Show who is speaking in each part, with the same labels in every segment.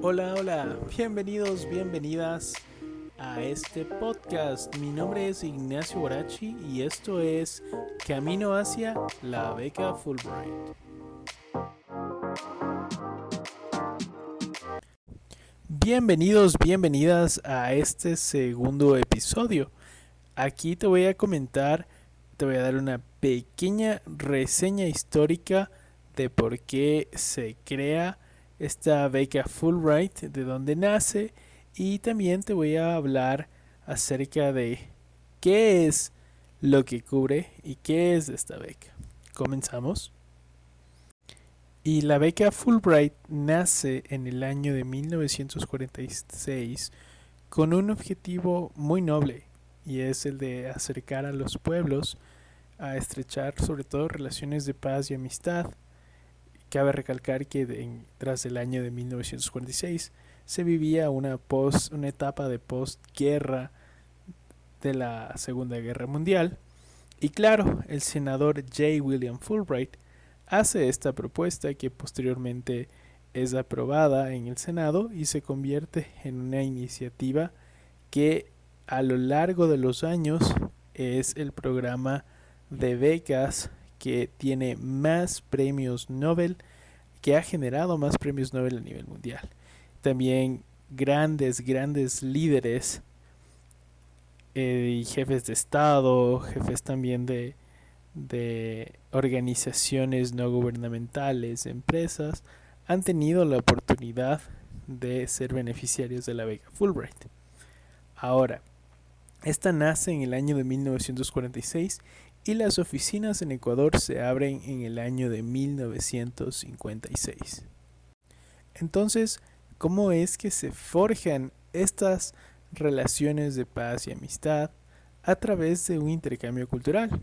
Speaker 1: Hola, hola, bienvenidos, bienvenidas a este podcast. Mi nombre es Ignacio Borachi y esto es Camino hacia la beca Fulbright. Bienvenidos, bienvenidas a este segundo episodio. Aquí te voy a comentar, te voy a dar una pequeña reseña histórica de por qué se crea esta beca Fulbright, de dónde nace y también te voy a hablar acerca de qué es lo que cubre y qué es esta beca. Comenzamos. Y la beca Fulbright nace en el año de 1946 con un objetivo muy noble y es el de acercar a los pueblos a estrechar sobre todo relaciones de paz y amistad. Cabe recalcar que tras el año de 1946 se vivía una, post, una etapa de postguerra de la Segunda Guerra Mundial y claro, el senador J. William Fulbright hace esta propuesta que posteriormente es aprobada en el Senado y se convierte en una iniciativa que a lo largo de los años es el programa de becas que tiene más premios Nobel, que ha generado más premios Nobel a nivel mundial. También grandes, grandes líderes eh, y jefes de Estado, jefes también de, de organizaciones no gubernamentales, empresas, han tenido la oportunidad de ser beneficiarios de la beca Fulbright. Ahora, esta nace en el año de 1946 y las oficinas en Ecuador se abren en el año de 1956. Entonces, ¿cómo es que se forjan estas relaciones de paz y amistad a través de un intercambio cultural?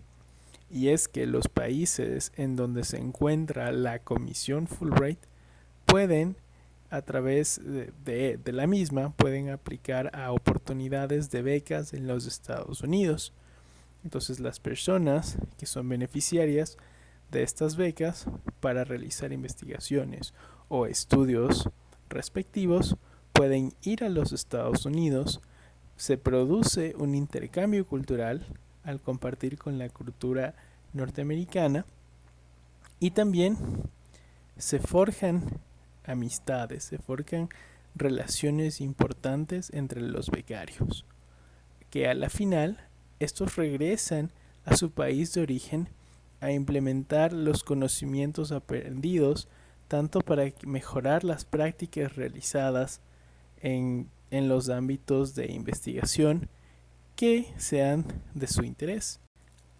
Speaker 1: Y es que los países en donde se encuentra la Comisión Fulbright pueden a través de, la misma pueden aplicar a oportunidades de becas en los Estados Unidos. Entonces las personas que son beneficiarias de estas becas para realizar investigaciones o estudios respectivos pueden ir a los Estados Unidos, se produce un intercambio cultural al compartir con la cultura norteamericana y también se forjan amistades, se forjan relaciones importantes entre los becarios, que a la final estos regresan a su país de origen a implementar los conocimientos aprendidos tanto para mejorar las prácticas realizadas en, en los ámbitos de investigación que sean de su interés.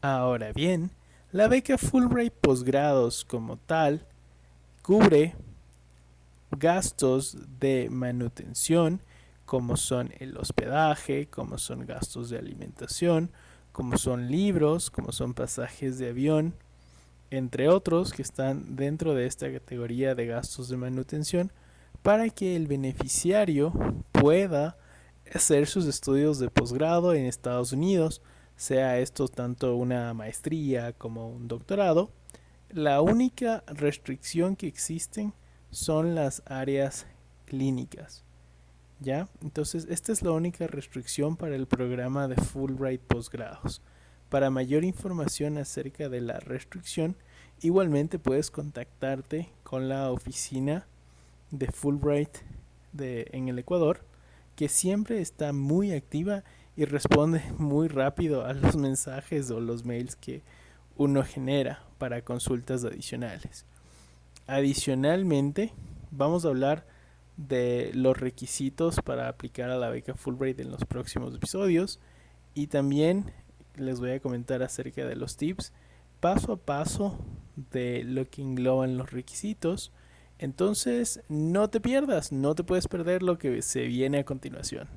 Speaker 1: Ahora bien, la beca Fulbright Posgrados como tal cubre gastos de manutención, como son el hospedaje, como son gastos de alimentación, como son libros, como son pasajes de avión, entre otros que están dentro de esta categoría de gastos de manutención, para que el beneficiario pueda hacer sus estudios de posgrado en Estados Unidos, sea esto tanto una maestría como un doctorado. La única restricción que existen son las áreas clínicas. ¿Ya? Entonces, esta es la única restricción para el programa de Fulbright posgrados. Para mayor información acerca de la restricción, igualmente puedes contactarte con la oficina de Fulbright de, en el Ecuador, que siempre está muy activa y responde muy rápido a los mensajes o los mails que uno genera para consultas adicionales. Adicionalmente, vamos a hablar de los requisitos para aplicar a la beca Fulbright en los próximos episodios y también les voy a comentar acerca de los tips paso a paso de lo que engloban los requisitos. Entonces, no te pierdas, no te puedes perder lo que se viene a continuación.